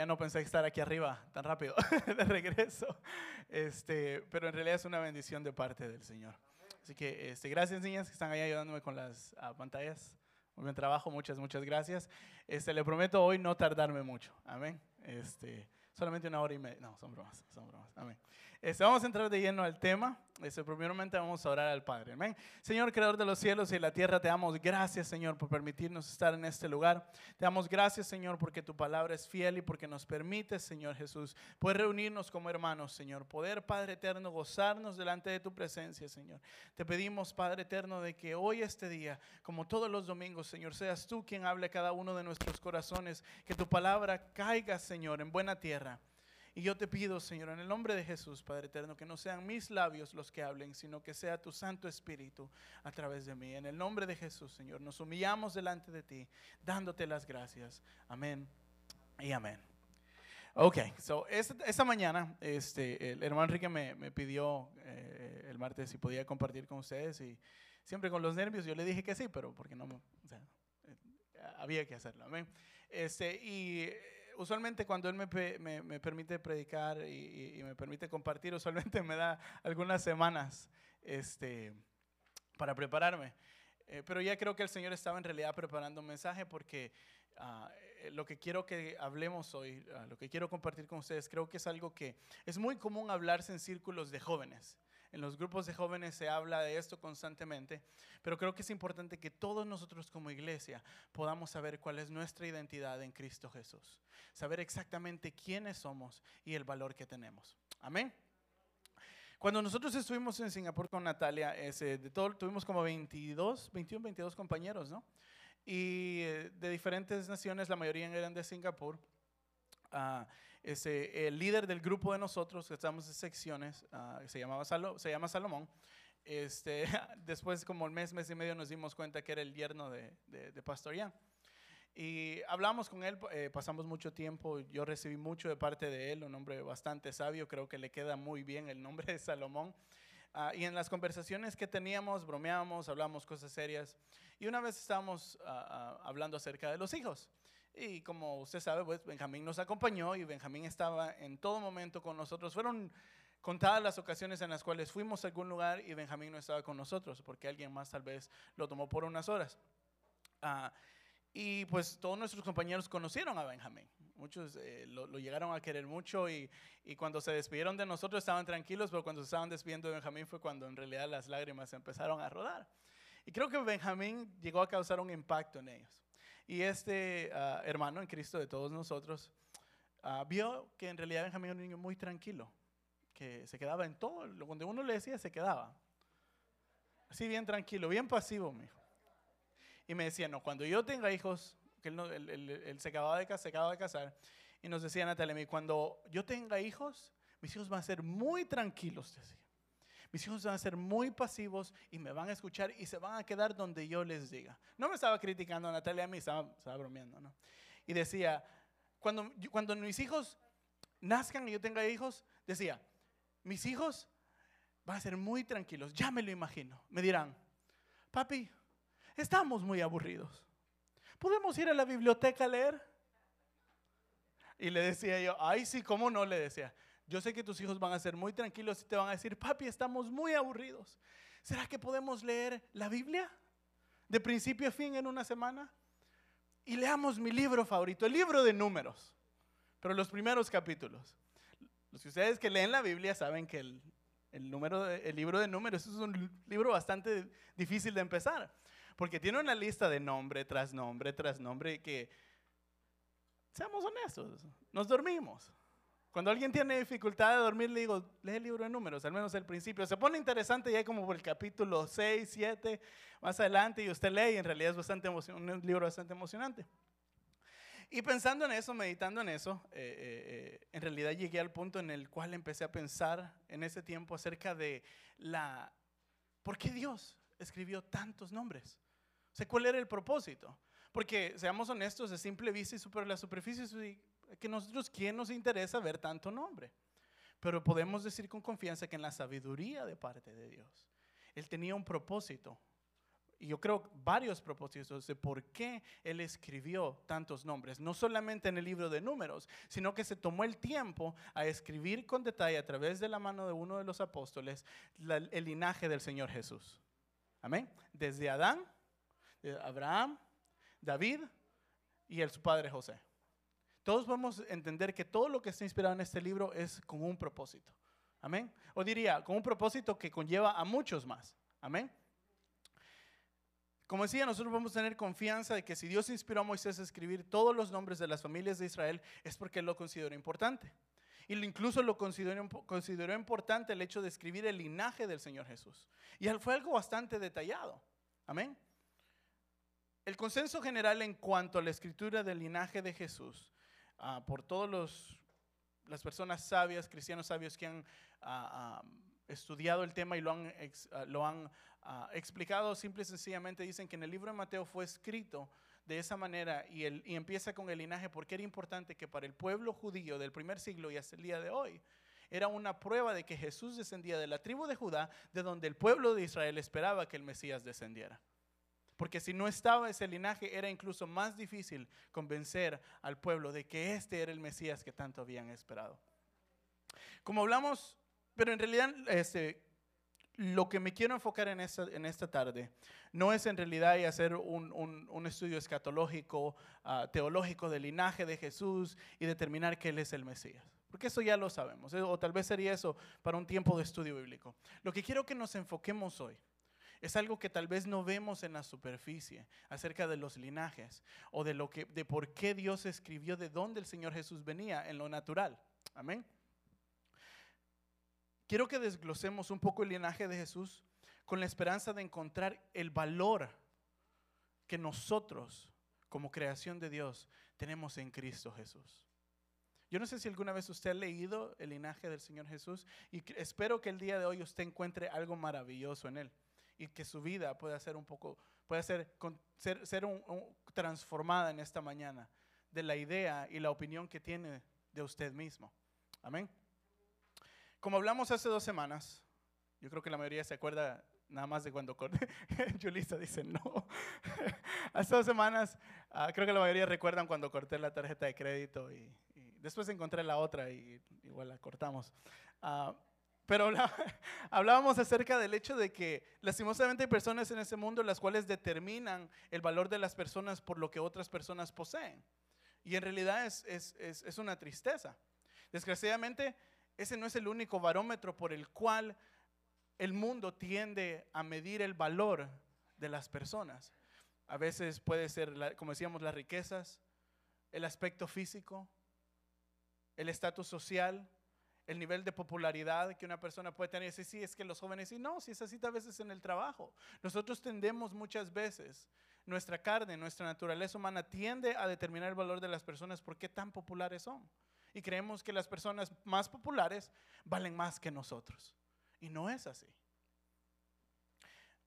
realidad no pensé estar aquí arriba tan rápido de regreso. Este, pero en realidad es una bendición de parte del Señor. Así que este, gracias niñas que están ahí ayudándome con las ah, pantallas. Muy buen trabajo, muchas, muchas gracias. Este, le prometo hoy no tardarme mucho. Amén. Este, solamente una hora y media. No, son bromas, son bromas. Amén. Este, vamos a entrar de lleno al tema. Este, primeramente vamos a orar al Padre. Amén. Señor, creador de los cielos y la tierra, te damos gracias, Señor, por permitirnos estar en este lugar. Te damos gracias, Señor, porque tu palabra es fiel y porque nos permite, Señor Jesús, poder reunirnos como hermanos, Señor. Poder, Padre eterno, gozarnos delante de tu presencia, Señor. Te pedimos, Padre eterno, de que hoy, este día, como todos los domingos, Señor, seas tú quien hable a cada uno de nuestros corazones. Que tu palabra caiga, Señor, en buena tierra y yo te pido, Señor, en el nombre de Jesús, Padre eterno, que no sean mis labios los que hablen, sino que sea tu Santo Espíritu a través de mí. En el nombre de Jesús, Señor, nos humillamos delante de ti, dándote las gracias. Amén y amén. Ok, so esta, mañana este, el hermano Enrique me, pidió eh, el martes si podía compartir con ustedes y siempre con los nervios yo le dije que sí, pero porque no, o sea, eh, había que hacerlo. Amén. Este, y usualmente cuando Él me, me, permite predicar y, me permite compartir, usualmente me da algunas semanas este, para prepararme. Eh, pero ya creo que el Señor estaba en realidad preparando un mensaje porque ah, eh, lo que quiero que hablemos hoy, ah, lo que quiero compartir con ustedes, creo que es algo que es muy común hablarse en círculos de jóvenes. En los grupos de jóvenes se habla de esto constantemente, pero creo que es importante que todos nosotros como iglesia podamos saber cuál es nuestra identidad en Cristo Jesús. Saber exactamente quiénes somos y el valor que tenemos. Amén. Cuando nosotros estuvimos en Singapur con Natalia, ese, de todo, tuvimos como 22, 21, 22 compañeros, ¿no? Y eh, de diferentes naciones, la mayoría eran de Singapur. Uh, ese, el líder del grupo de nosotros, que estamos en secciones, uh, se, llama Salomón, este, después como un mes, mes y medio nos dimos cuenta que era el yerno de, de, Pastor Ian. Y hablamos con él, eh, pasamos mucho tiempo, yo recibí mucho de parte de él, un hombre bastante sabio, creo que le queda muy bien el nombre de Salomón. Uh, y en las conversaciones que teníamos, bromeábamos, hablábamos cosas serias. Y una vez estábamos hablando acerca de los hijos. Y como usted sabe, pues Benjamín nos acompañó y Benjamín estaba en todo momento con nosotros. Fueron contadas las ocasiones en las cuales fuimos a algún lugar y Benjamín no estaba con nosotros, porque alguien más tal vez lo tomó por unas horas. Ah, y pues todos nuestros compañeros conocieron a Benjamín. Muchos eh, lo, llegaron a querer mucho y, y, cuando se despidieron de nosotros estaban tranquilos, pero cuando se estaban despidiendo de Benjamín fue cuando en realidad las lágrimas empezaron a rodar. Y creo que Benjamín llegó a causar un impacto en ellos. Y este ah, hermano en Cristo de todos nosotros ah, vio que en realidad Benjamín era un niño muy tranquilo, que se quedaba en todo, donde uno le decía se quedaba. Así bien tranquilo, bien pasivo, mi hijo. Y me decía, no, cuando yo tenga hijos, que él, se, acababa de, se acababa de casar, y nos decía Natalia, cuando yo tenga hijos, mis hijos van a ser muy tranquilos, decía. Mis hijos van a ser muy pasivos y me van a escuchar y se van a quedar donde yo les diga. No me estaba criticando a Natalia a mí, estaba, estaba bromeando, ¿no? Y decía, cuando, cuando mis hijos nazcan y yo tenga hijos, decía, mis hijos van a ser muy tranquilos, ya me lo imagino. Me dirán, papi, estamos muy aburridos. ¿Podemos ir a la biblioteca a leer? Y le decía yo, ay, sí, ¿cómo no? Le decía, yo sé que tus hijos van a ser muy tranquilos y te van a decir, papi, estamos muy aburridos. ¿Será que podemos leer la Biblia de principio a fin en una semana? Y leamos mi libro favorito, el libro de números, pero los primeros capítulos. Los que ustedes que leen la Biblia saben que el, número el libro de números es un libro bastante difícil de empezar, porque tiene una lista de nombre tras nombre tras nombre que, seamos honestos, nos dormimos. Cuando alguien tiene dificultad de dormir, le digo, lee el libro de números, al menos el principio. Se pone interesante ya como por el capítulo 6, 7, más adelante, y usted lee y en realidad es bastante un libro bastante emocionante. Y pensando en eso, meditando en eso, eh, eh, eh, en realidad llegué al punto en el cual empecé a pensar en ese tiempo acerca de la... ¿Por qué Dios escribió tantos nombres? O sea, ¿cuál era el propósito? Porque, seamos honestos, de simple vista y super, la superficie que nosotros, ¿quién nos interesa ver tanto nombre? Pero podemos decir con confianza que en la sabiduría de parte de Dios, Él tenía un propósito y yo creo varios propósitos de por qué él escribió tantos nombres, no solamente en el libro de números, sino que se tomó el tiempo a escribir con detalle a través de la mano de uno de los apóstoles el linaje del Señor Jesús. Amén. Desde Adán, Abraham, David y el su padre José. Todos podemos entender que todo lo que está inspirado en este libro es con un propósito. Amén. O diría, con un propósito que conlleva a muchos más. Amén. Como decía, nosotros vamos a tener confianza de que si Dios inspiró a Moisés a escribir todos los nombres de las familias de Israel, es porque él lo consideró importante. Y incluso lo consideró, consideró importante el hecho de escribir el linaje del Señor Jesús. Y fue algo bastante detallado. Amén. El consenso general en cuanto a la escritura del linaje de Jesús, ah, por todas las personas sabias, cristianos sabios que han ah, estudiado el tema y lo han, lo han explicado simple y sencillamente dicen que en el libro de Mateo fue escrito de esa manera y, el, y empieza con el linaje porque era importante que para el pueblo judío del primer siglo y hasta el día de hoy era una prueba de que Jesús descendía de la tribu de Judá, de donde el pueblo de Israel esperaba que el Mesías descendiera. Porque si no estaba ese linaje, era incluso más difícil convencer al pueblo de que este era el Mesías que tanto habían esperado. Como hablamos, pero en realidad este, lo que me quiero enfocar en esta, en esta tarde no es en realidad hacer un, un, estudio escatológico, ah, teológico del linaje de Jesús y determinar que Él es el Mesías. Porque eso ya lo sabemos, eh, o tal vez sería eso para un tiempo de estudio bíblico. Lo que quiero que nos enfoquemos hoy es algo que tal vez no vemos en la superficie acerca de los linajes o de, lo que, de por qué Dios escribió de dónde el Señor Jesús venía en lo natural. Amén. Quiero que desglosemos un poco el linaje de Jesús con la esperanza de encontrar el valor que nosotros, como creación de Dios, tenemos en Cristo Jesús. Yo no sé si alguna vez usted ha leído el linaje del Señor Jesús y espero que el día de hoy usted encuentre algo maravilloso en él y que su vida pueda ser un poco, pueda ser, ser, transformada en esta mañana de la idea y la opinión que tiene de usted mismo. Amén. Como hablamos hace dos semanas, yo creo que la mayoría se acuerda nada más de cuando. Julissa dice no. hace dos semanas, ah, creo que la mayoría recuerdan cuando corté la tarjeta de crédito y, después encontré la otra y igual la cortamos. Ah, pero hablábamos acerca del hecho de que lastimosamente hay personas en ese mundo las cuales determinan el valor de las personas por lo que otras personas poseen. Y en realidad es, es, es, es una tristeza. Desgraciadamente, ese no es el único barómetro por el cual el mundo tiende a medir el valor de las personas. A veces puede ser, como decíamos, las riquezas, el aspecto físico, el estatus social, el nivel de popularidad que una persona puede tener. Y sí, es que los jóvenes, y no, si es así a veces en el trabajo. Nosotros tendemos muchas veces, nuestra carne, nuestra naturaleza humana tiende a determinar el valor de las personas por qué tan populares son y creemos que las personas más populares valen más que nosotros. Y no es así.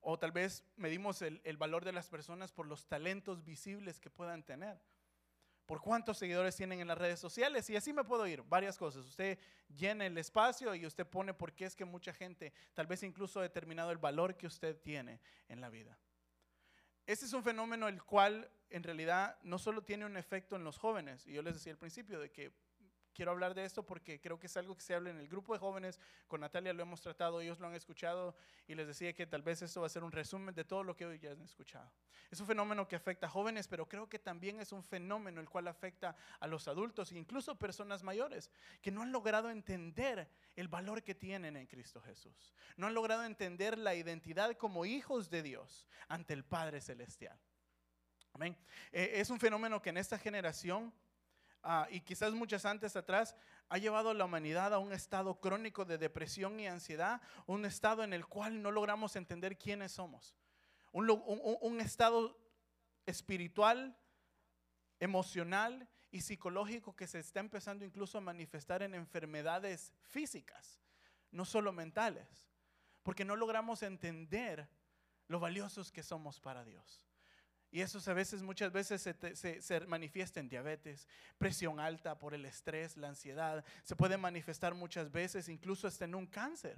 O tal vez medimos el, valor de las personas por los talentos visibles que puedan tener. Por cuántos seguidores tienen en las redes sociales. Y así me puedo ir. Varias cosas. Usted llena el espacio y usted pone por qué es que mucha gente tal vez incluso ha determinado el valor que usted tiene en la vida. Este es un fenómeno el cual en realidad no solo tiene un efecto en los jóvenes. Y yo les decía al principio de que quiero hablar de esto porque creo que es algo que se habla en el grupo de jóvenes. Con Natalia lo hemos tratado, ellos lo han escuchado y les decía que tal vez esto va a ser un resumen de todo lo que hoy ya han escuchado. Es un fenómeno que afecta a jóvenes, pero creo que también es un fenómeno el cual afecta a los adultos e incluso personas mayores que no han logrado entender el valor que tienen en Cristo Jesús. No han logrado entender la identidad como hijos de Dios ante el Padre Celestial. Amén. Eh, es un fenómeno que en esta generación Ah, y quizás muchas antes atrás, ha llevado a la humanidad a un estado crónico de depresión y ansiedad, un estado en el cual no logramos entender quiénes somos, un, un estado espiritual, emocional y psicológico que se está empezando incluso a manifestar en enfermedades físicas, no solo mentales, porque no logramos entender lo valiosos que somos para Dios. Y eso a veces, muchas veces se, manifiesta en diabetes, presión alta por el estrés, la ansiedad. Se puede manifestar muchas veces incluso hasta en un cáncer.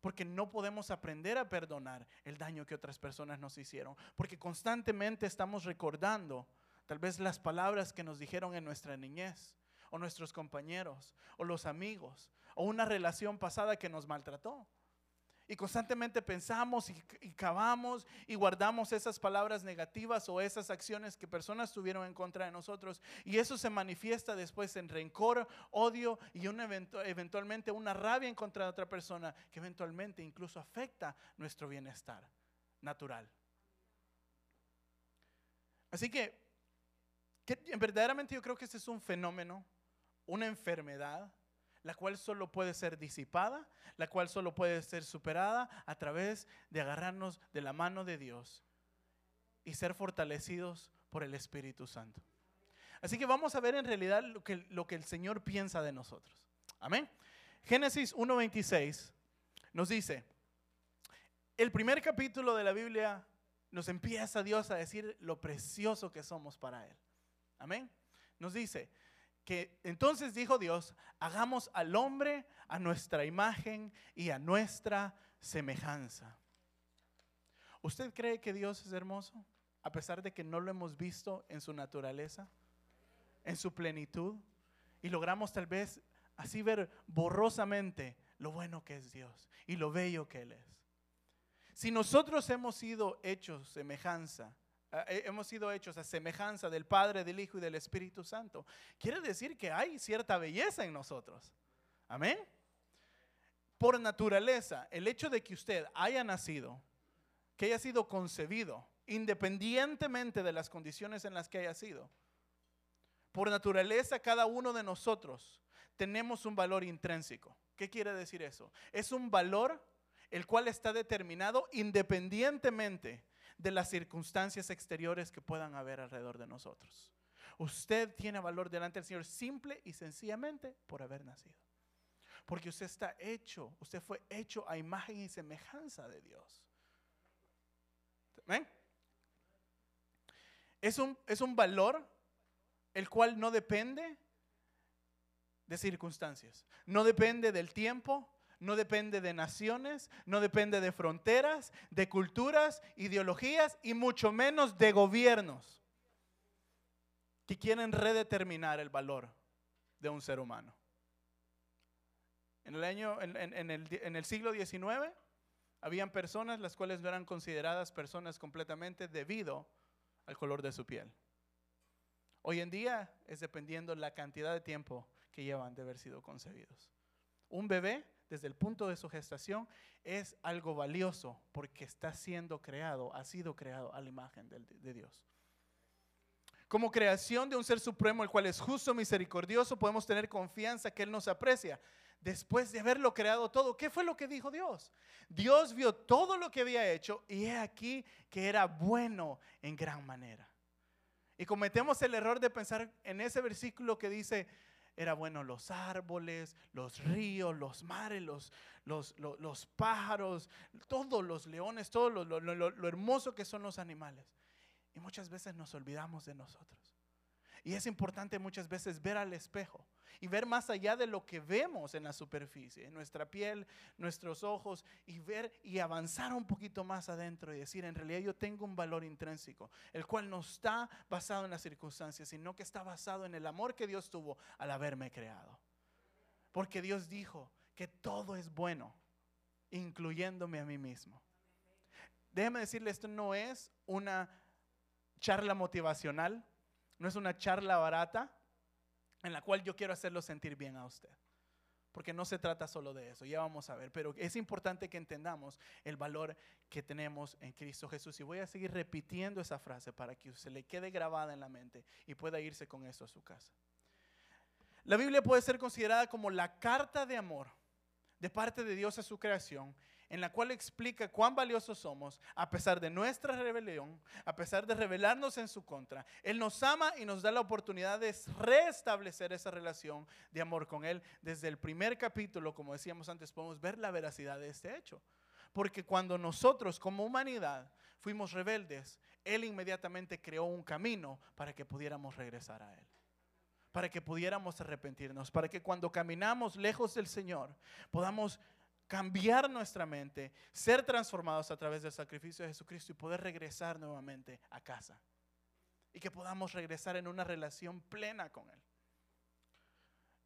porque no podemos aprender a perdonar el daño que otras personas nos hicieron, porque constantemente estamos recordando tal vez las palabras que nos dijeron en nuestra niñez, o nuestros compañeros, o los amigos, o una relación pasada que nos maltrató. Y constantemente pensamos y, cavamos y guardamos esas palabras negativas o esas acciones que personas tuvieron en contra de nosotros. Y eso se manifiesta después en rencor, odio y un eventualmente una rabia en contra de otra persona que eventualmente incluso afecta nuestro bienestar natural. Así que, que verdaderamente yo creo que este es un fenómeno, una enfermedad la cual solo puede ser disipada, la cual solo puede ser superada a través de agarrarnos de la mano de Dios y ser fortalecidos por el Espíritu Santo. Así que vamos a ver en realidad lo que, lo que el Señor piensa de nosotros. Amén. Génesis 1.26 nos dice, el primer capítulo de la Biblia nos empieza Dios a decir lo precioso que somos para Él. Amén. Nos dice, entonces dijo Dios, hagamos al hombre a nuestra imagen y a nuestra semejanza. ¿Usted cree que Dios es hermoso? A pesar de que no lo hemos visto en su naturaleza, en su plenitud, y logramos tal vez así ver borrosamente lo bueno que es Dios y lo bello que Él es. Si nosotros hemos sido hechos semejanza hemos sido hechos a semejanza del Padre, del Hijo y del Espíritu Santo. Quiere decir que hay cierta belleza en nosotros. Amén. Por naturaleza, el hecho de que usted haya nacido, que haya sido concebido, independientemente de las condiciones en las que haya sido, por naturaleza cada uno de nosotros tenemos un valor intrínseco. ¿Qué quiere decir eso? Es un valor el cual está determinado independientemente de las circunstancias exteriores que puedan haber alrededor de nosotros. Usted tiene valor delante del Señor simple y sencillamente por haber nacido. Porque usted está hecho, usted fue hecho a imagen y semejanza de Dios. ¿Ven? Es un, es un valor el cual no depende de circunstancias, no depende del tiempo, no depende de naciones, no depende de fronteras, de culturas, ideologías y mucho menos de gobiernos que quieren redeterminar el valor de un ser humano. En el, año, en, el, en el siglo XIX, habían personas las cuales no eran consideradas personas completamente debido al color de su piel. Hoy en día es dependiendo la cantidad de tiempo que llevan de haber sido concebidos. Un bebé desde el punto de su gestación es algo valioso porque está siendo creado, ha sido creado a la imagen de, Dios. Como creación de un ser supremo, el cual es justo, misericordioso, podemos tener confianza que Él nos aprecia. Después de haberlo creado todo, ¿qué fue lo que dijo Dios? Dios vio todo lo que había hecho y he aquí que era bueno en gran manera. Y cometemos el error de pensar en ese versículo que dice, era bueno los árboles, los ríos, los mares, los, los, pájaros, todos los leones, todo lo, lo hermoso que son los animales. Y muchas veces nos olvidamos de nosotros. Y es importante muchas veces ver al espejo y ver más allá de lo que vemos en la superficie, en nuestra piel, nuestros ojos, y ver y avanzar un poquito más adentro y decir, en realidad yo tengo un valor intrínseco, el cual no está basado en las circunstancias, sino que está basado en el amor que Dios tuvo al haberme creado. Porque Dios dijo que todo es bueno, incluyéndome a mí mismo. Déjeme decirle, esto no es una charla motivacional no es una charla barata en la cual yo quiero hacerlo sentir bien a usted. Porque no se trata solo de eso, ya vamos a ver. Pero es importante que entendamos el valor que tenemos en Cristo Jesús. Y voy a seguir repitiendo esa frase para que se le quede grabada en la mente y pueda irse con eso a su casa. La Biblia puede ser considerada como la carta de amor de parte de Dios a su creación en la cual explica cuán valiosos somos a pesar de nuestra rebelión, a pesar de rebelarnos en su contra. Él nos ama y nos da la oportunidad de restablecer esa relación de amor con Él. Desde el primer capítulo, como decíamos antes, podemos ver la veracidad de este hecho. Porque cuando nosotros como humanidad fuimos rebeldes, Él inmediatamente creó un camino para que pudiéramos regresar a Él para que pudiéramos arrepentirnos, para que cuando caminamos lejos del Señor podamos cambiar nuestra mente, ser transformados a través del sacrificio de Jesucristo y poder regresar nuevamente a casa. Y que podamos regresar en una relación plena con Él.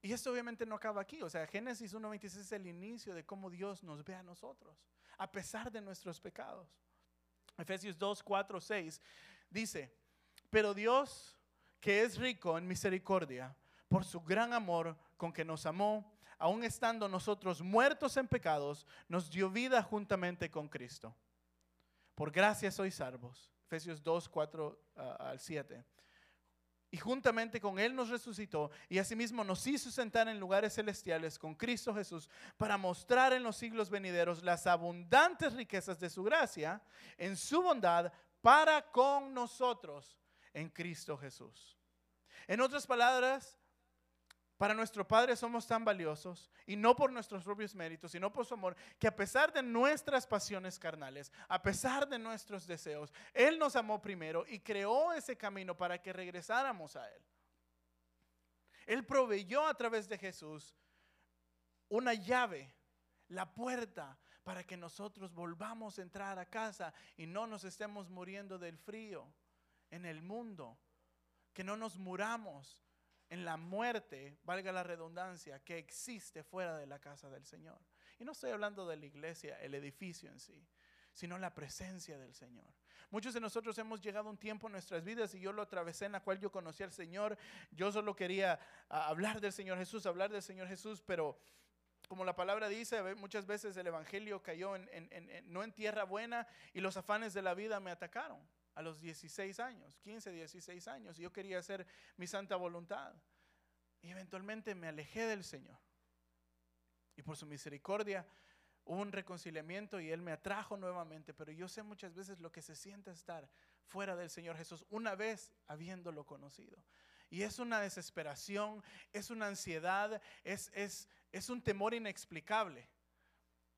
Y esto obviamente no acaba aquí. O sea, Génesis 1.26 es el inicio de cómo Dios nos ve a nosotros, a pesar de nuestros pecados. Efesios 2, 4, 6 dice, pero Dios, que es rico en misericordia, por su gran amor con que nos amó, aun estando nosotros muertos en pecados, nos dio vida juntamente con Cristo. Por gracia sois salvos. Efesios 2, 4 ah, al 7. Y juntamente con Él nos resucitó y asimismo nos hizo sentar en lugares celestiales con Cristo Jesús para mostrar en los siglos venideros las abundantes riquezas de su gracia en su bondad para con nosotros en Cristo Jesús. En otras palabras, para nuestro Padre somos tan valiosos, y no por nuestros propios méritos, sino por su amor, que a pesar de nuestras pasiones carnales, a pesar de nuestros deseos, Él nos amó primero y creó ese camino para que regresáramos a Él. Él proveyó a través de Jesús una llave, la puerta, para que nosotros volvamos a entrar a casa y no nos estemos muriendo del frío en el mundo, que no nos muramos en la muerte, valga la redundancia, que existe fuera de la casa del Señor. Y no estoy hablando de la iglesia, el edificio en sí, sino la presencia del Señor. Muchos de nosotros hemos llegado un tiempo en nuestras vidas y yo lo atravesé en la cual yo conocí al Señor. Yo solo quería ah, hablar del Señor Jesús, hablar del Señor Jesús, pero como la palabra dice, muchas veces el Evangelio cayó no en tierra buena y los afanes de la vida me atacaron a los 16 años, 15, 16 años. Yo quería hacer mi santa voluntad. Y eventualmente me alejé del Señor. Y por su misericordia hubo un reconciliamiento y Él me atrajo nuevamente. Pero yo sé muchas veces lo que se siente estar fuera del Señor Jesús una vez habiéndolo conocido. Y es una desesperación, es una ansiedad, es, es, es un temor inexplicable.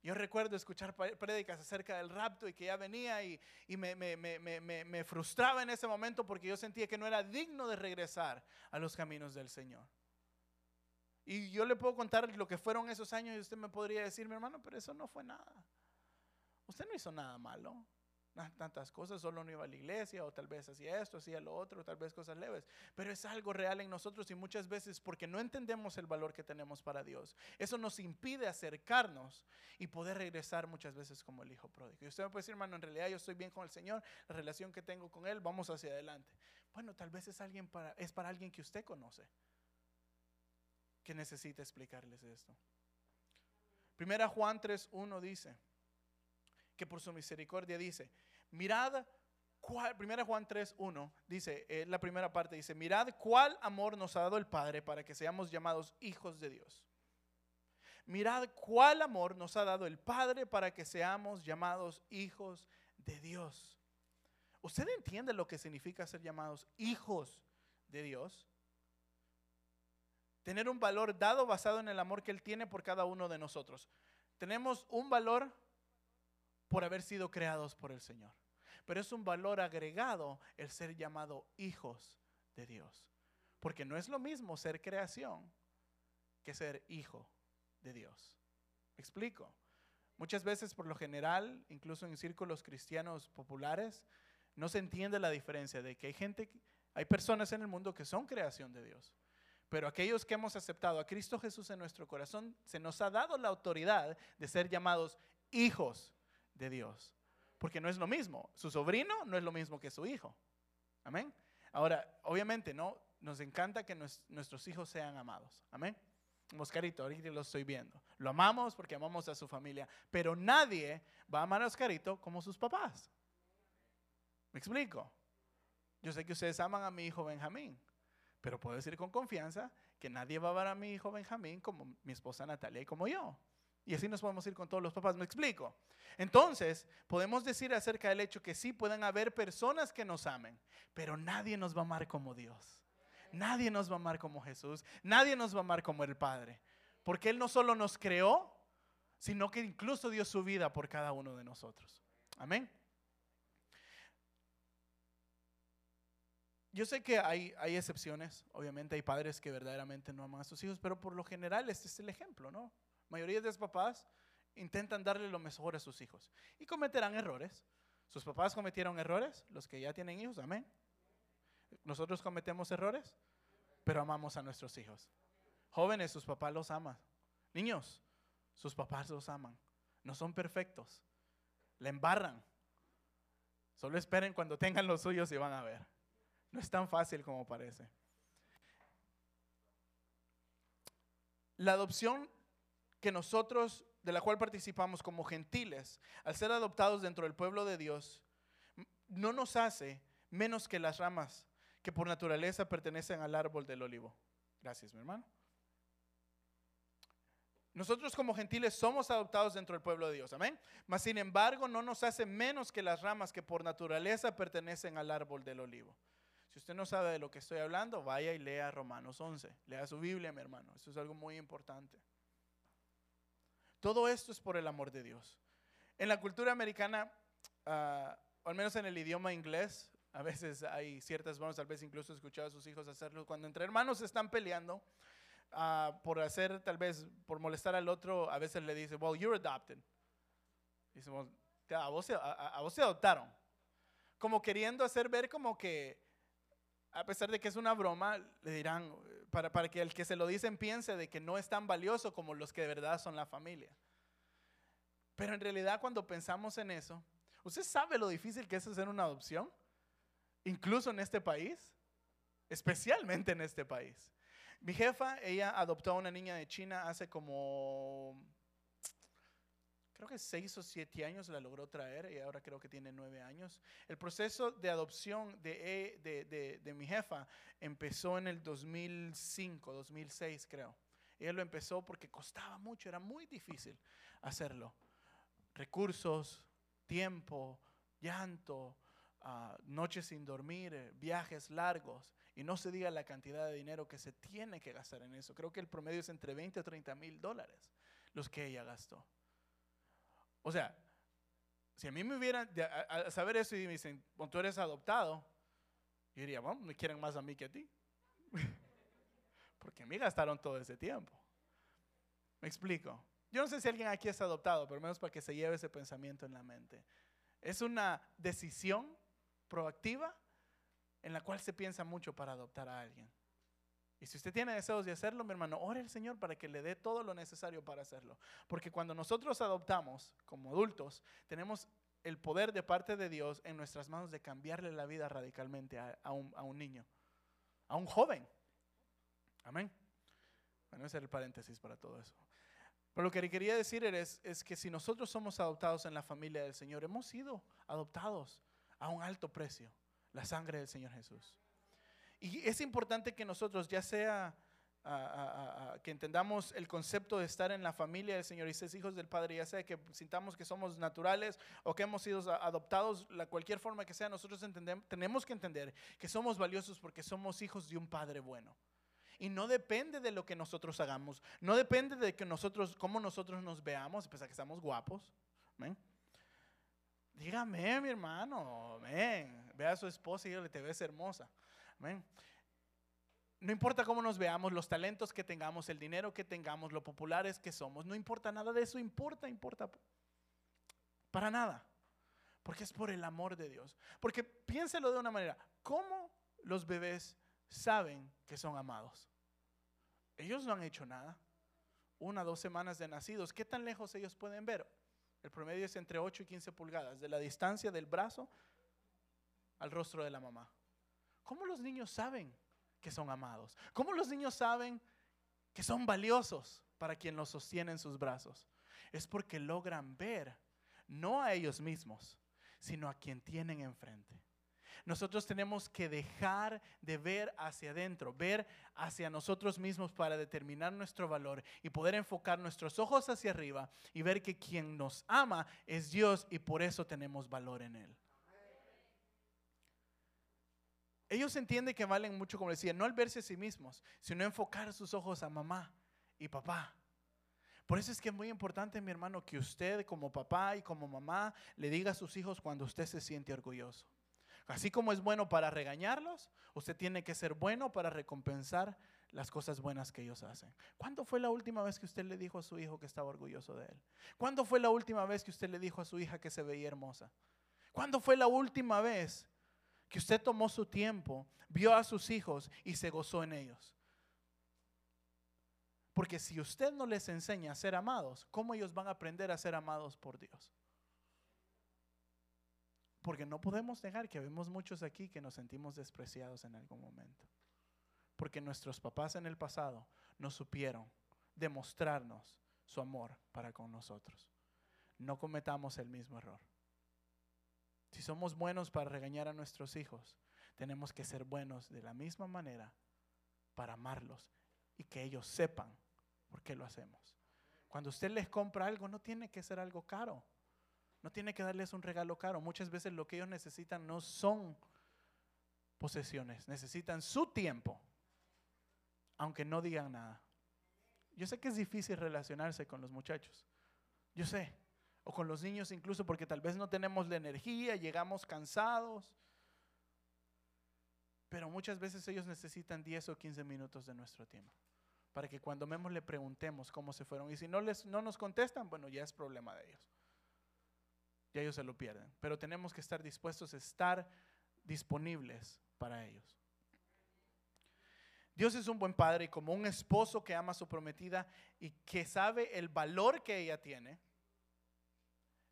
Yo recuerdo escuchar prédicas acerca del rapto y que ya venía y, me, frustraba en ese momento porque yo sentía que no era digno de regresar a los caminos del Señor. Y yo le puedo contar lo que fueron esos años y usted me podría decir, mi hermano, pero eso no fue nada. Usted no hizo nada malo tantas cosas, solo no iba a la iglesia o tal vez hacía esto, hacía lo otro, tal vez cosas leves, pero es algo real en nosotros y muchas veces porque no entendemos el valor que tenemos para Dios, eso nos impide acercarnos y poder regresar muchas veces como el hijo pródigo. Y usted me puede decir, hermano, en realidad yo estoy bien con el Señor, la relación que tengo con Él, vamos hacia adelante. Bueno, tal vez es, alguien para, es para alguien que usted conoce que necesita explicarles esto. Primera Juan 3.1 dice, que por su misericordia dice, mirad, cuál, primera Juan 3, 1, dice, eh, la primera parte dice, mirad cuál amor nos ha dado el Padre para que seamos llamados hijos de Dios. Mirad cuál amor nos ha dado el Padre para que seamos llamados hijos de Dios. ¿Usted entiende lo que significa ser llamados hijos de Dios? Tener un valor dado basado en el amor que Él tiene por cada uno de nosotros. Tenemos un valor por haber sido creados por el Señor. Pero es un valor agregado el ser llamado hijos de Dios. Porque no es lo mismo ser creación que ser hijo de Dios. explico? Muchas veces, por lo general, incluso en círculos cristianos populares, no se entiende la diferencia de que hay gente, hay personas en el mundo que son creación de Dios. Pero aquellos que hemos aceptado a Cristo Jesús en nuestro corazón, se nos ha dado la autoridad de ser llamados hijos de Dios. Porque no es lo mismo. Su sobrino no es lo mismo que su hijo. Amén. Ahora, obviamente, ¿no? Nos encanta que nuestros hijos sean amados. Amén. Oscarito, ahorita lo estoy viendo. Lo amamos porque amamos a su familia. Pero nadie va a amar a Oscarito como sus papás. ¿Me explico? Yo sé que ustedes aman a mi hijo Benjamín. Pero puedo decir con confianza que nadie va a amar a mi hijo Benjamín como mi esposa Natalia y como yo. Y así nos podemos ir con todos los papás, me explico. Entonces, podemos decir acerca del hecho que sí pueden haber personas que nos amen, pero nadie nos va a amar como Dios. Nadie nos va a amar como Jesús. Nadie nos va a amar como el Padre. Porque Él no solo nos creó, sino que incluso dio su vida por cada uno de nosotros. Amén. Yo sé que hay, hay excepciones, obviamente hay padres que verdaderamente no aman a sus hijos, pero por lo general este es el ejemplo, ¿no? Mayoría de los papás intentan darle lo mejor a sus hijos y cometerán errores. ¿Sus papás cometieron errores? Los que ya tienen hijos, amén. Nosotros cometemos errores, pero amamos a nuestros hijos. Jóvenes, sus papás los aman. Niños, sus papás los aman. No son perfectos. Le embarran. Solo esperen cuando tengan los suyos y van a ver. No es tan fácil como parece. La adopción que nosotros, de la cual participamos como gentiles, al ser adoptados dentro del pueblo de Dios, no nos hace menos que las ramas que por naturaleza pertenecen al árbol del olivo. Gracias, mi hermano. Nosotros como gentiles somos adoptados dentro del pueblo de Dios, amén. Mas sin embargo no nos hace menos que las ramas que por naturaleza pertenecen al árbol del olivo. Si usted no sabe de lo que estoy hablando, vaya y lea Romanos 11. Lea su Biblia, mi hermano. Eso es algo muy importante. Todo esto es por el amor de Dios. En la cultura americana, o al menos en el idioma inglés, a veces hay ciertas bromas, tal vez incluso he escuchado a sus hijos hacerlo. Cuando entre hermanos están peleando ah, por hacer, tal vez, por molestar al otro, a veces le dice, well, you're adopted. Dice, a, vos, a, vos se adoptaron. Como queriendo hacer ver como que, a pesar de que es una broma, le dirán, para, que el que se lo dicen piense de que no es tan valioso como los que de verdad son la familia. Pero en realidad cuando pensamos en eso, ¿usted sabe lo difícil que es hacer una adopción? incluso en este país, especialmente en este país. Mi jefa, ella adoptó a una niña de China hace como, creo que seis o siete años la logró traer y ahora creo que tiene nueve años. El proceso de adopción de, de, de mi jefa empezó en el 2005, 2006 creo. Ella lo empezó porque costaba mucho, era muy difícil hacerlo. Recursos, tiempo, llanto, noches sin dormir, viajes largos, y no se diga la cantidad de dinero que se tiene que gastar en eso. Creo que el promedio es entre 20 a 30 mil dólares los que ella gastó. O sea, si a mí me hubieran, a, saber eso y me dicen, tú eres adoptado, yo diría, bueno, me quieren más a mí que a ti. Porque a mí gastaron todo ese tiempo. Me explico. Yo no sé si alguien aquí es adoptado, pero menos para que se lleve ese pensamiento en la mente. Es una decisión proactiva en la cual se piensa mucho para adoptar a alguien. Y si usted tiene deseos de hacerlo, mi hermano, ore al Señor para que le dé todo lo necesario para hacerlo. Porque cuando nosotros adoptamos como adultos, tenemos el poder de parte de Dios en nuestras manos de cambiarle la vida radicalmente a, un, a un, niño, a un joven. Amén. Bueno, ese era el paréntesis para todo eso. Pero lo que quería decir es, es que si nosotros somos adoptados en la familia del Señor, hemos sido adoptados a un alto precio, la sangre del Señor Jesús. Y es importante que nosotros, ya sea que entendamos el concepto de estar en la familia del Señor y ser hijos del Padre, ya sea que sintamos que somos naturales o que hemos sido adoptados, la cualquier forma que sea, nosotros entendemos, tenemos que entender que somos valiosos porque somos hijos de un Padre bueno. Y no depende de lo que nosotros hagamos, no depende de que nosotros, cómo nosotros nos veamos, a pesar que estamos guapos. Dígame, mi hermano, amén. Ve a su esposa y dile, te ves hermosa. No importa cómo nos veamos, los talentos que tengamos, el dinero que tengamos, lo populares que somos, no importa nada de eso, importa, importa. Para nada. Porque es por el amor de Dios. Porque piénselo de una manera, ¿cómo los bebés saben que son amados? Ellos no han hecho nada. Una, dos semanas de nacidos, ¿qué tan lejos ellos pueden ver? El promedio es entre 8 y 15 pulgadas, de la distancia del brazo al rostro de la mamá. ¿Cómo los niños saben que son amados? ¿Cómo los niños saben que son valiosos para quien los sostiene en sus brazos? Es porque logran ver no a ellos mismos, sino a quien tienen enfrente. Nosotros tenemos que dejar de ver hacia adentro, ver hacia nosotros mismos para determinar nuestro valor y poder enfocar nuestros ojos hacia arriba y ver que quien nos ama es Dios y por eso tenemos valor en Él. Ellos entienden que valen mucho, como decía, no al verse a sí mismos, sino enfocar sus ojos a mamá y papá. Por eso es que es muy importante, mi hermano, que usted como papá y como mamá le diga a sus hijos cuando usted se siente orgulloso. Así como es bueno para regañarlos, usted tiene que ser bueno para recompensar las cosas buenas que ellos hacen. ¿Cuándo fue la última vez que usted le dijo a su hijo que estaba orgulloso de él? ¿Cuándo fue la última vez que usted le dijo a su hija que se veía hermosa? ¿Cuándo fue la última vez que usted tomó su tiempo, vio a sus hijos y se gozó en ellos? Porque si usted no les enseña a ser amados, ¿cómo ellos van a aprender a ser amados por Dios? Porque no podemos negar que vemos muchos aquí que nos sentimos despreciados en algún momento. Porque nuestros papás en el pasado no supieron demostrarnos su amor para con nosotros. No cometamos el mismo error. Si somos buenos para regañar a nuestros hijos, tenemos que ser buenos de la misma manera para amarlos y que ellos sepan por qué lo hacemos. Cuando usted les compra algo, no tiene que ser algo caro. No tiene que darles un regalo caro. Muchas veces lo que ellos necesitan no son posesiones, necesitan su tiempo, aunque no digan nada. Yo sé que es difícil relacionarse con los muchachos. Yo sé. O con los niños incluso porque tal vez no tenemos la energía, llegamos cansados. Pero muchas veces ellos necesitan 10 o 15 minutos de nuestro tiempo. Para que cuando vemos le preguntemos cómo se fueron. Y si no, les, no nos contestan, bueno, ya es problema de ellos y ellos se lo pierden. Pero tenemos que estar dispuestos a estar disponibles para ellos. Dios es un buen padre y como un esposo que ama a su prometida y que sabe el valor que ella tiene,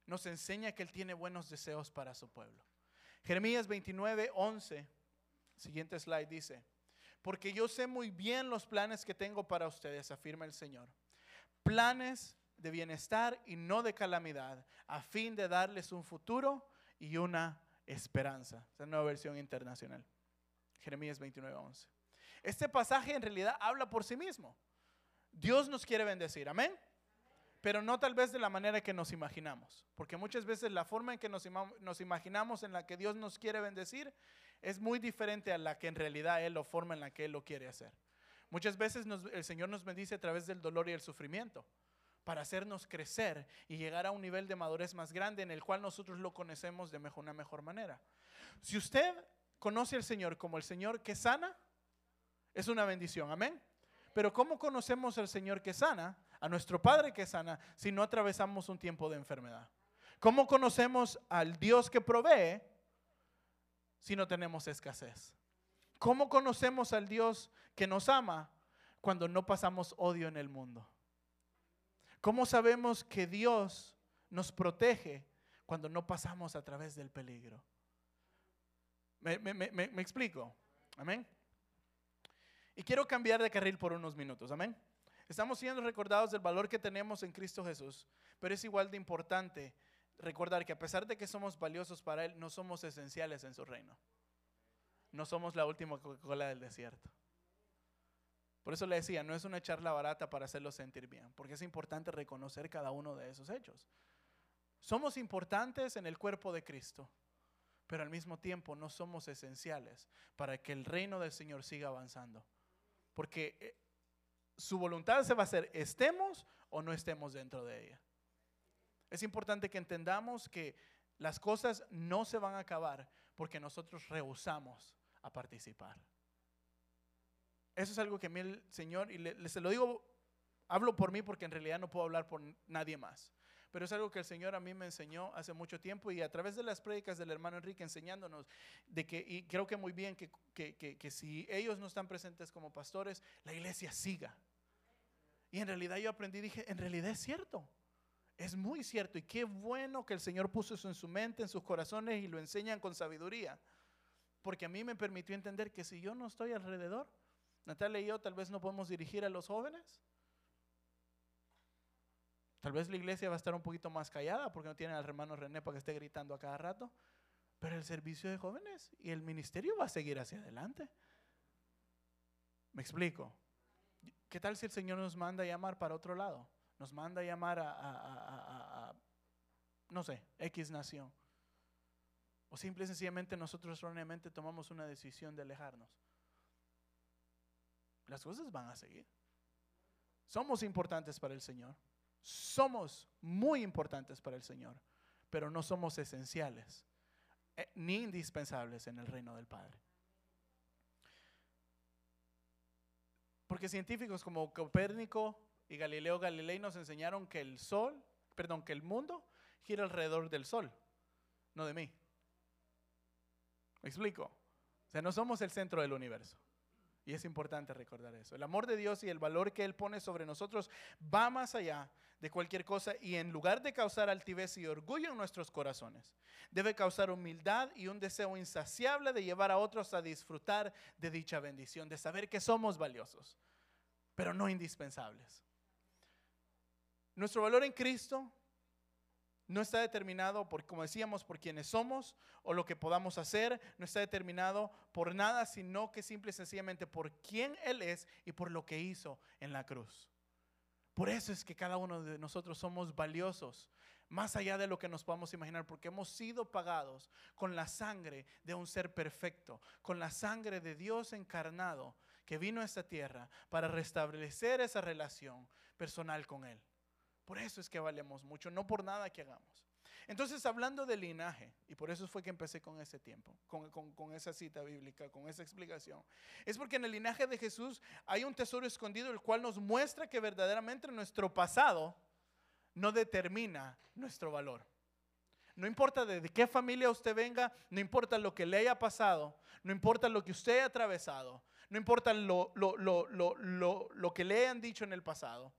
nos enseña que Él tiene buenos deseos para su pueblo. Jeremías 29, 11, siguiente slide dice, porque yo sé muy bien los planes que tengo para ustedes, afirma el Señor. Planes de bienestar y no de calamidad, a fin de darles un futuro y una esperanza. Esa es la nueva versión internacional. Jeremías 29:11. Este pasaje en realidad habla por sí mismo. Dios nos quiere bendecir, amén. Pero no tal vez de la manera que nos imaginamos, porque muchas veces la forma en que nos, imaginamos en la que Dios nos quiere bendecir es muy diferente a la que en realidad Él o forma en la que Él lo quiere hacer. Muchas veces el Señor nos bendice a través del dolor y el sufrimiento para hacernos crecer y llegar a un nivel de madurez más grande en el cual nosotros lo conocemos de mejor, una mejor manera. Si usted conoce al Señor como el Señor que sana, es una bendición, amén. Pero ¿cómo conocemos al Señor que sana, a nuestro Padre que sana, si no atravesamos un tiempo de enfermedad? ¿Cómo conocemos al Dios que provee si no tenemos escasez? ¿Cómo conocemos al Dios que nos ama cuando no pasamos odio en el mundo? ¿Cómo sabemos que Dios nos protege cuando no pasamos a través del peligro? ¿Me, explico? Amén. Y quiero cambiar de carril por unos minutos. Amén. Estamos siendo recordados del valor que tenemos en Cristo Jesús, pero es igual de importante recordar que a pesar de que somos valiosos para Él, no somos esenciales en su reino. No somos la última Coca-Cola del desierto. Por eso le decía, no es una charla barata para hacerlo sentir bien, porque es importante reconocer cada uno de esos hechos. Somos importantes en el cuerpo de Cristo, pero al mismo tiempo no somos esenciales para que el reino del Señor siga avanzando. Porque eh, su voluntad se va a hacer, estemos o no estemos dentro de ella. Es importante que entendamos que las cosas no se van a acabar porque nosotros rehusamos a participar. Eso es algo que a mí el Señor, y le, se lo digo, hablo por mí porque en realidad no puedo hablar por nadie más. Pero es algo que el Señor a mí me enseñó hace mucho tiempo y a través de las prédicas del hermano Enrique enseñándonos de que, y creo que muy bien que, que, que si ellos no están presentes como pastores, la iglesia siga. Y en realidad yo aprendí, dije, en realidad es cierto. Es muy cierto y qué bueno que el Señor puso eso en su mente, en sus corazones y lo enseñan con sabiduría. Porque a mí me permitió entender que si yo no estoy alrededor, Natalia y yo tal vez no podemos dirigir a los jóvenes. Tal vez la iglesia va a estar un poquito más callada porque no tiene al hermano René para que esté gritando a cada rato. Pero el servicio de jóvenes y el ministerio va a seguir hacia adelante. Me explico. ¿Qué tal si el Señor nos manda a llamar para otro lado? Nos manda a llamar a, no sé, X nación. O simple y sencillamente nosotros erróneamente tomamos una decisión de alejarnos las cosas van a seguir. Somos importantes para el Señor. Somos muy importantes para el Señor, pero no somos esenciales eh, ni indispensables en el reino del Padre. Porque científicos como Copérnico y Galileo Galilei nos enseñaron que el sol, perdón, que el mundo gira alrededor del sol, no de mí. ¿Me explico? O sea, no somos el centro del universo. Y es importante recordar eso. El amor de Dios y el valor que Él pone sobre nosotros va más allá de cualquier cosa y en lugar de causar altivez y orgullo en nuestros corazones, debe causar humildad y un deseo insaciable de llevar a otros a disfrutar de dicha bendición, de saber que somos valiosos, pero no indispensables. Nuestro valor en Cristo no está determinado por, como decíamos, por quienes somos o lo que podamos hacer, no está determinado por nada, sino que simple y sencillamente por quién Él es y por lo que hizo en la cruz. Por eso es que cada uno de nosotros somos valiosos, más allá de lo que nos podamos imaginar, porque hemos sido pagados con la sangre de un ser perfecto, con la sangre de Dios encarnado que vino a esta tierra para restablecer esa relación personal con Él. Por eso es que valemos mucho, no por nada que hagamos. Entonces, hablando de linaje, y por eso fue que empecé con ese tiempo, con, esa cita bíblica, con esa explicación, es porque en el linaje de Jesús hay un tesoro escondido, el cual nos muestra que verdaderamente nuestro pasado no determina nuestro valor. No importa de, qué familia usted venga, no importa lo que le haya pasado, no importa lo que usted haya atravesado, no importa lo, lo que le hayan dicho en el pasado.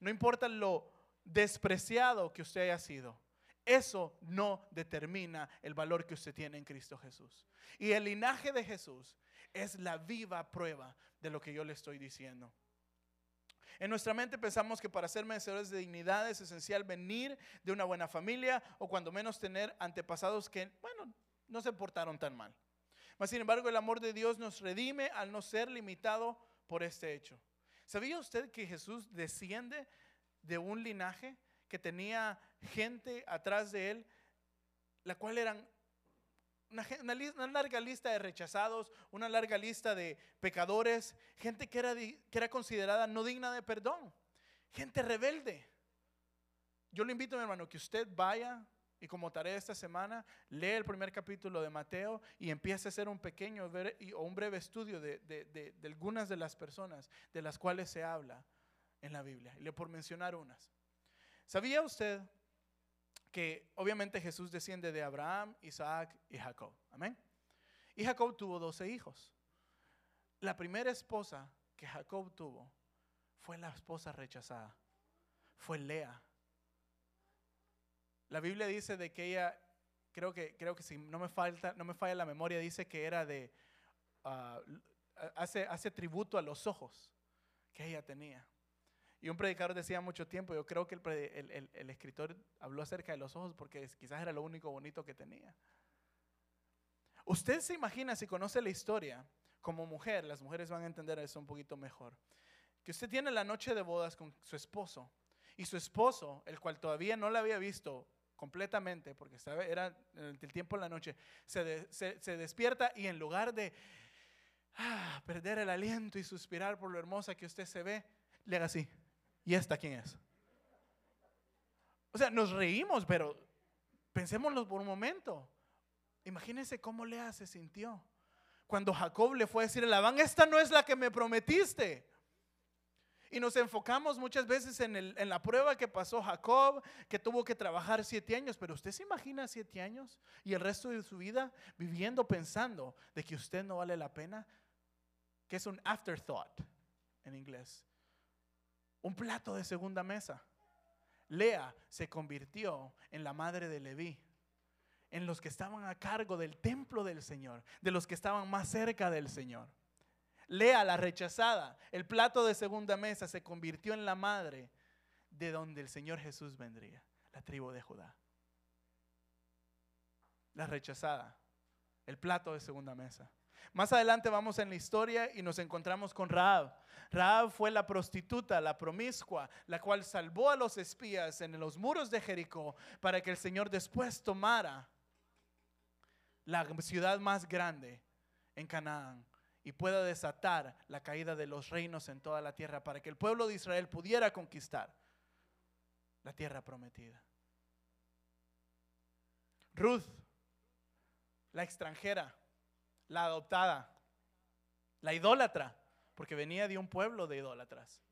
No importa lo despreciado que usted haya sido. Eso no determina el valor que usted tiene en Cristo Jesús. Y el linaje de Jesús es la viva prueba de lo que yo le estoy diciendo. En nuestra mente pensamos que para ser merecedores de dignidad es esencial venir de una buena familia o cuando menos tener antepasados que, bueno, no se portaron tan mal. Mas, sin embargo, el amor de Dios nos redime al no ser limitado por este hecho. ¿Sabía usted que Jesús desciende de un linaje que tenía gente atrás de él, la cual eran una, larga lista de rechazados, una larga lista de pecadores, gente que era, que era considerada no digna de perdón, gente rebelde. Yo le invito, mi hermano, que usted vaya y como tarea esta semana, lee el primer capítulo de Mateo y empiece a hacer un pequeño o un breve estudio de, algunas de las personas de las cuales se habla en la Biblia. Y le por mencionar unas. ¿Sabía usted que obviamente Jesús desciende de Abraham, Isaac y Jacob? Amén. Y Jacob tuvo 12 hijos. La primera esposa que Jacob tuvo fue la esposa rechazada. Fue Lea. La Biblia dice de que ella, creo que, creo que si no me, falta, no me falla la memoria, dice que era de, ah, hace, hace tributo a los ojos que ella tenía. Y un predicador decía mucho tiempo, yo creo que el, el, escritor habló acerca de los ojos porque quizás era lo único bonito que tenía. Usted se imagina, si conoce la historia, como mujer, las mujeres van a entender eso un poquito mejor, que usted tiene la noche de bodas con su esposo y su esposo, el cual todavía no la había visto completamente, porque estaba, era el tiempo de la noche, se, despierta y en lugar de ah, perder el aliento y suspirar por lo hermosa que usted se ve, le haga así. ¿Y esta quién es? O sea, nos reímos, pero pensémoslo por un momento. Imagínense cómo Lea se sintió. Cuando Jacob le fue a decir a Labán, esta no es la que me prometiste. Y nos enfocamos muchas veces en, la prueba que pasó Jacob, que tuvo que trabajar siete años, pero usted se imagina siete años y el resto de su vida viviendo pensando de que usted no vale la pena, que es un afterthought en inglés, un plato de segunda mesa. Lea se convirtió en la madre de Leví, en los que estaban a cargo del templo del Señor, de los que estaban más cerca del Señor. Lea la rechazada. El plato de segunda mesa se convirtió en la madre de donde el Señor Jesús vendría, la tribu de Judá. La rechazada, el plato de segunda mesa. Más adelante vamos en la historia y nos encontramos con Raab. Raab fue la prostituta, la promiscua, la cual salvó a los espías en los muros de Jericó para que el Señor después tomara la ciudad más grande en Canaán y pueda desatar la caída de los reinos en toda la tierra para que el pueblo de Israel pudiera conquistar la tierra prometida. Ruth, la extranjera, la adoptada, la idólatra, porque venía de un pueblo de idólatras,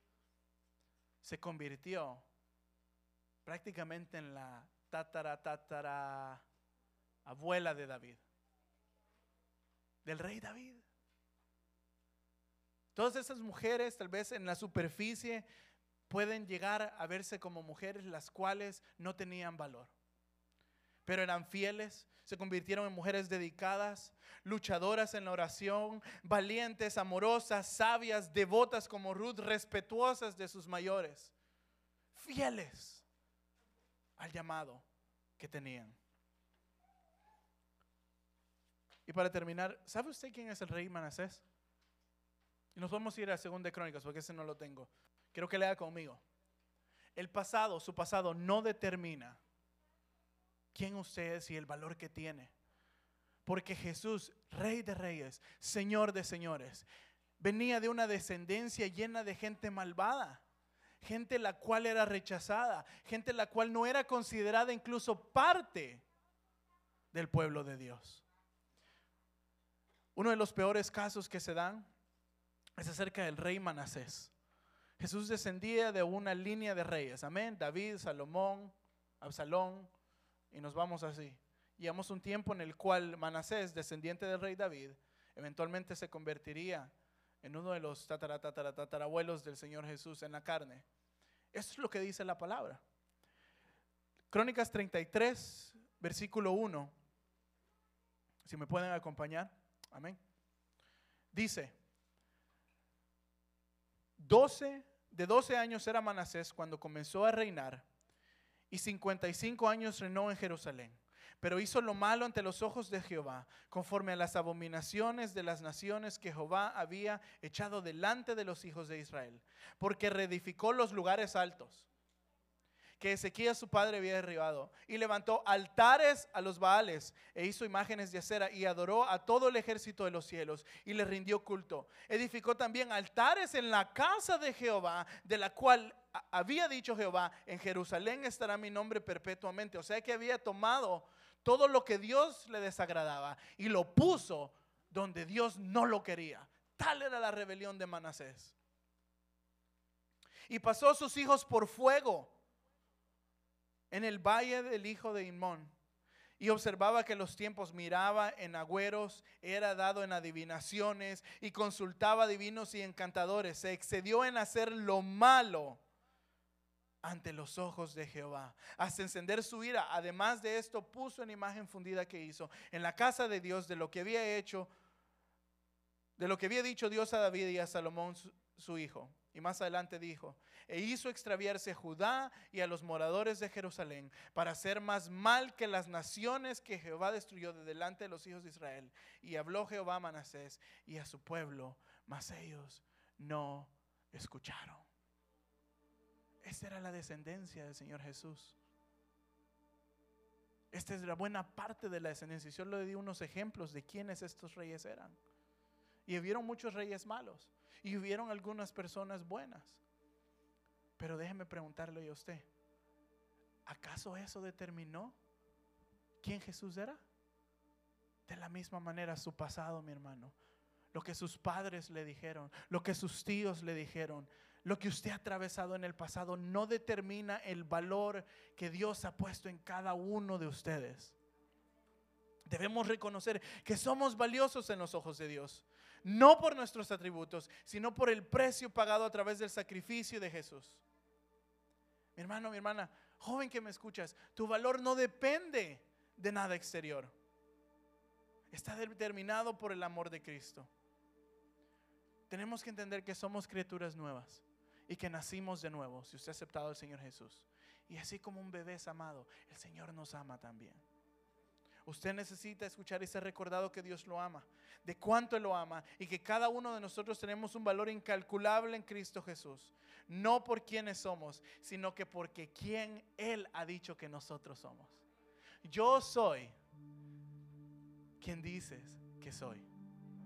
se convirtió prácticamente en la tatara, tatara abuela de David, del rey David. Todas esas mujeres, tal vez en la superficie, pueden llegar a verse como mujeres las cuales no tenían valor, pero eran fieles, se convirtieron en mujeres dedicadas, luchadoras en la oración, valientes, amorosas, sabias, devotas como Ruth, respetuosas de sus mayores, fieles al llamado que tenían. Y para terminar, ¿sabe usted quién es el rey Manasés? Y nos a ir a Segunda de Crónicas porque ese no lo tengo. Quiero que lea conmigo. El pasado, su pasado no determina quién usted es y el valor que tiene. Porque Jesús, Rey de Reyes, Señor de Señores, venía de una descendencia llena de gente malvada, gente la cual era rechazada, gente la cual no era considerada incluso parte del pueblo de Dios. Uno de los peores casos que se dan es acerca del rey Manasés. Jesús descendía de una línea de reyes, amén, David, Salomón, Absalón, y nos vamos así. Llevamos un tiempo en el cual Manasés, descendiente del rey David, eventualmente se convertiría en uno de los tatarabuelos del Señor Jesús en la carne. Eso es lo que dice la palabra. Crónicas 33, versículo 1. Si me pueden acompañar. Amén. Dice, 12, de 12 años era Manasés cuando comenzó a reinar y 55 años reinó en Jerusalén. Pero hizo lo malo ante los ojos de Jehová, conforme a las abominaciones de las naciones que Jehová había echado delante de los hijos de Israel, porque reedificó los lugares altos que Ezequías su padre había derribado, y levantó altares a los Baales, e hizo imágenes de acera, y adoró a todo el ejército de los cielos, y le rindió culto. Edificó también altares en la casa de Jehová, de la cual había dicho Jehová, en Jerusalén estará mi nombre perpetuamente. O sea que había tomado todo lo que Dios le desagradaba y lo puso donde Dios no lo quería. Tal era la rebelión de Manasés. Y pasó a sus hijos por fuego en el valle del hijo de Inmón. Y observaba que los tiempos miraba en agüeros, era dado en adivinaciones y consultaba divinos y encantadores. Se excedió en hacer lo malo ante los ojos de Jehová, hasta encender su ira. Además de esto, puso en imagen fundida que hizo en la casa de Dios de lo que había hecho, de lo que había dicho Dios a David y a Salomón su hijo. Y más adelante dijo, e hizo extraviarse Judá y a los moradores de Jerusalén para hacer más mal que las naciones que Jehová destruyó de delante de los hijos de Israel. Y habló Jehová a Manasés y a su pueblo, mas ellos no escucharon. Esta era la descendencia del Señor Jesús. Esta es la buena parte de la descendencia. Yo le di unos ejemplos de quiénes estos reyes eran. Y hubieron muchos reyes malos. Y hubieron algunas personas buenas. Pero déjeme preguntarle a usted, ¿acaso eso determinó quién Jesús era? De la misma manera su pasado, mi hermano. Lo que sus padres le dijeron, lo que sus tíos le dijeron, lo que usted ha atravesado en el pasado no determina el valor que Dios ha puesto en cada uno de ustedes. Debemos reconocer que somos valiosos en los ojos de Dios no por nuestros atributos, sino por el precio pagado a través del sacrificio de Jesús. Mi hermano, mi hermana, joven que me escuchas, tu valor no depende de nada exterior. Está determinado por el amor de Cristo. Tenemos que entender que somos criaturas nuevas y que nacimos de nuevo si usted ha aceptado al Señor Jesús. Y así como un bebé es amado, el Señor nos ama también. Usted necesita escuchar y ser recordado que Dios lo ama, de cuánto lo ama y que cada uno de nosotros tenemos un valor incalculable en Cristo Jesús. No por quienes somos, sino que porque quien Él ha dicho que nosotros somos. Yo soy quien dices que soy.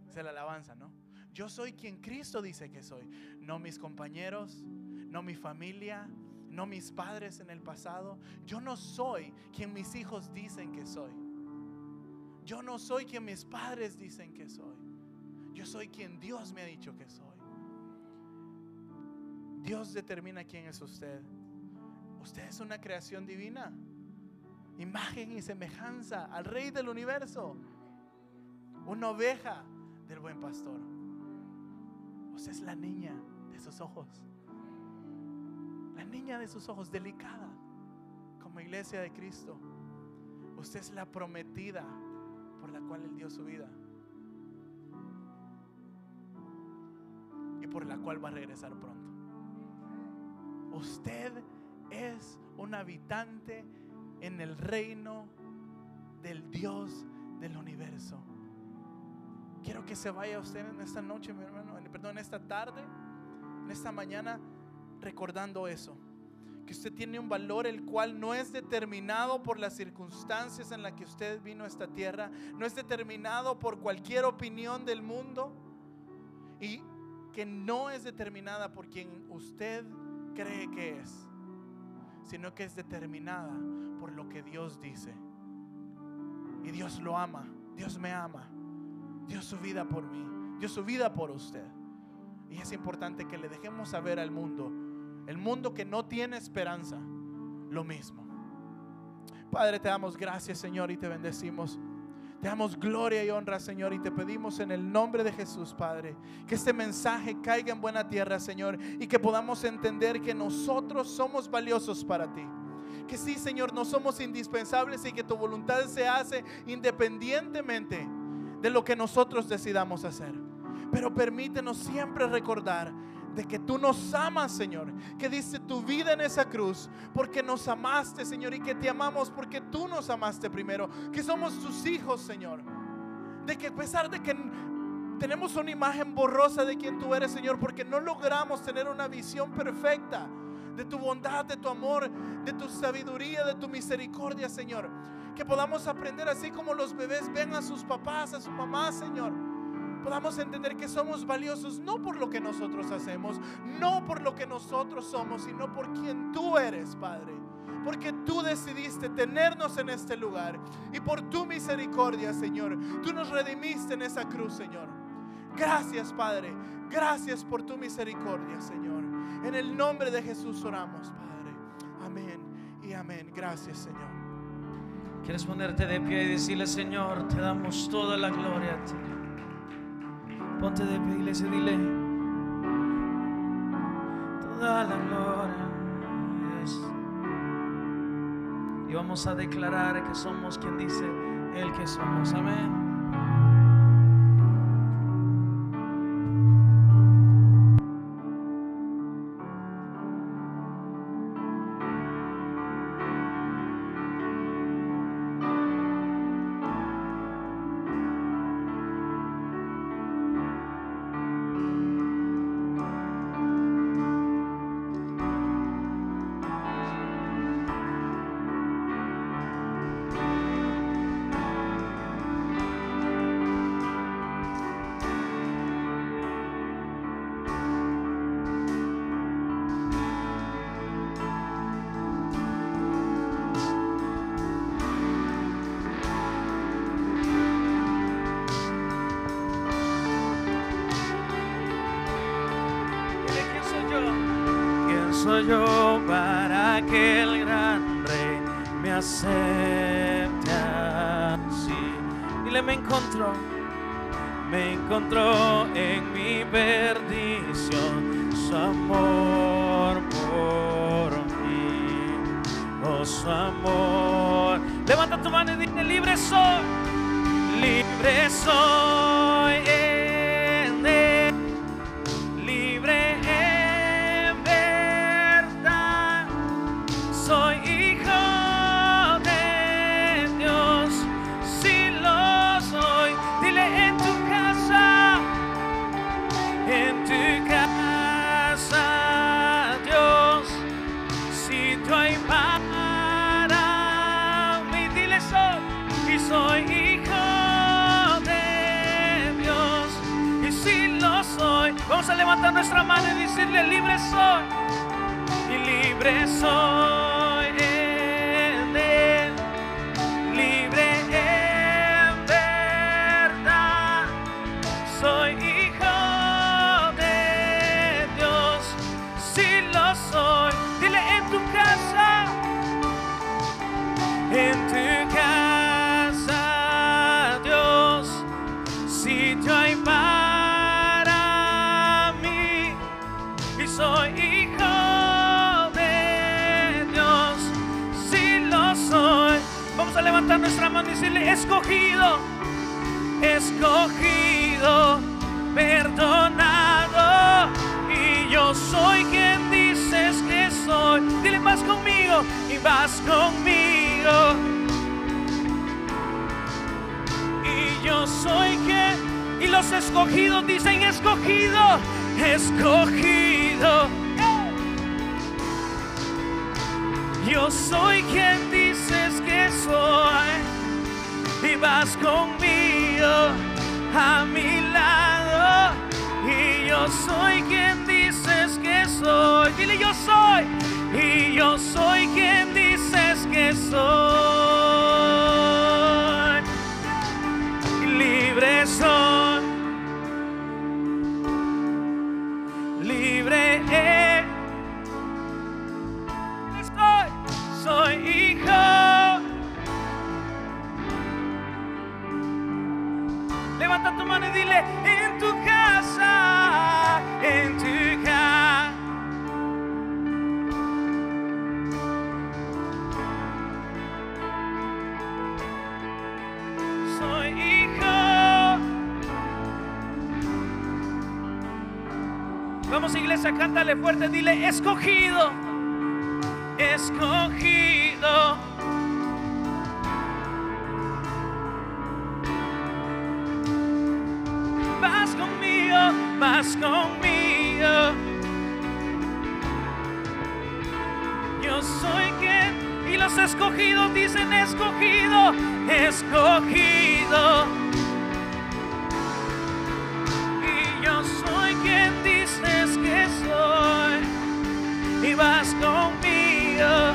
Es la alabanza, ¿no? Yo soy quien Cristo dice que soy. No mis compañeros, no mi familia, no mis padres en el pasado. Yo no soy quien mis hijos dicen que soy. Yo no soy quien mis padres dicen que soy. Yo soy quien Dios me ha dicho que soy. Dios determina quién es usted. Usted es una creación divina. Imagen y semejanza al Rey del universo. Una oveja del buen pastor. Usted es la niña de sus ojos. La niña de sus ojos, delicada, como iglesia de Cristo. Usted es la prometida por la cual Él dio su vida. Y por la cual va a regresar pronto. Usted es un habitante en el reino del Dios del universo. Quiero que se vaya usted en esta noche, mi hermano, perdón, en esta tarde, en esta mañana, recordando eso. Que usted tiene un valor el cual no es determinado por las circunstancias en las que usted vino a esta tierra, no es determinado por cualquier opinión del mundo y que no es determinada por quien usted cree que es sino que es determinada por lo que Dios dice. Y Dios lo ama, Dios me ama, dio su vida por mí, dio su vida por usted. Y es importante que le dejemos saber al mundo, el mundo que no tiene esperanza, lo mismo. Padre, te damos gracias, Señor, y te bendecimos. Te damos gloria y honra, Señor, y te pedimos en el nombre de Jesús, Padre, que este mensaje caiga en buena tierra, Señor, y que podamos entender que nosotros somos valiosos para ti. Que sí, Señor, no somos indispensables y que tu voluntad se hace independientemente de lo que nosotros decidamos hacer. Pero permítenos siempre recordar de que tú nos amas, Señor, que diste tu vida en esa cruz porque nos amaste, Señor, y que te amamos porque tú nos amaste primero, que somos tus hijos, Señor. De que a pesar de que tenemos una imagen borrosa de quien tú eres, Señor, porque no logramos tener una visión perfecta de tu bondad, de tu amor, de tu sabiduría, de tu misericordia, Señor. Que podamos aprender así como los bebés ven a sus papás, a su mamá, Señor podamos entender que somos valiosos no por lo que nosotros hacemos, no por lo que nosotros somos, sino por quien tú eres, Padre. Porque tú decidiste tenernos en este lugar y por tu misericordia, Señor, tú nos redimiste en esa cruz, Señor. Gracias, Padre. Gracias por tu misericordia, Señor. En el nombre de Jesús oramos, Padre. Amén y amén. Gracias, Señor. ¿Quieres ponerte de pie y decirle, Señor, te damos toda la gloria a ti? Ponte de pie, iglesia, dile. Toda la gloria. Y vamos a declarar que somos quien dice el que somos. Amén. Yo para que el gran rey me acepte así? Dile, me encontró, me encontró en mi perdición su amor por mí, oh su amor. Levanta tu mano y dile, libre soy, libre soy. Levantar nuestra mano y decirle, libre soy, y libre soy a levantar nuestra mano y decirle escogido, escogido, perdonado y yo soy quien dices que soy. Dile vas conmigo y vas conmigo. Y yo soy quien y los escogidos dicen escogido, escogido. Yo soy quien dices que soy y vas conmigo a mi lado y yo soy quien dices que soy. Dile yo soy y yo soy quien dices que soy. Libre soy. Tu dile en tu casa, en tu casa. Soy hijo. Vamos iglesia, cántale fuerte, dile escogido, escogido. Conmigo. Yo soy quien, y los escogidos dicen escogido, escogido. Y yo soy quien dices que soy, y vas conmigo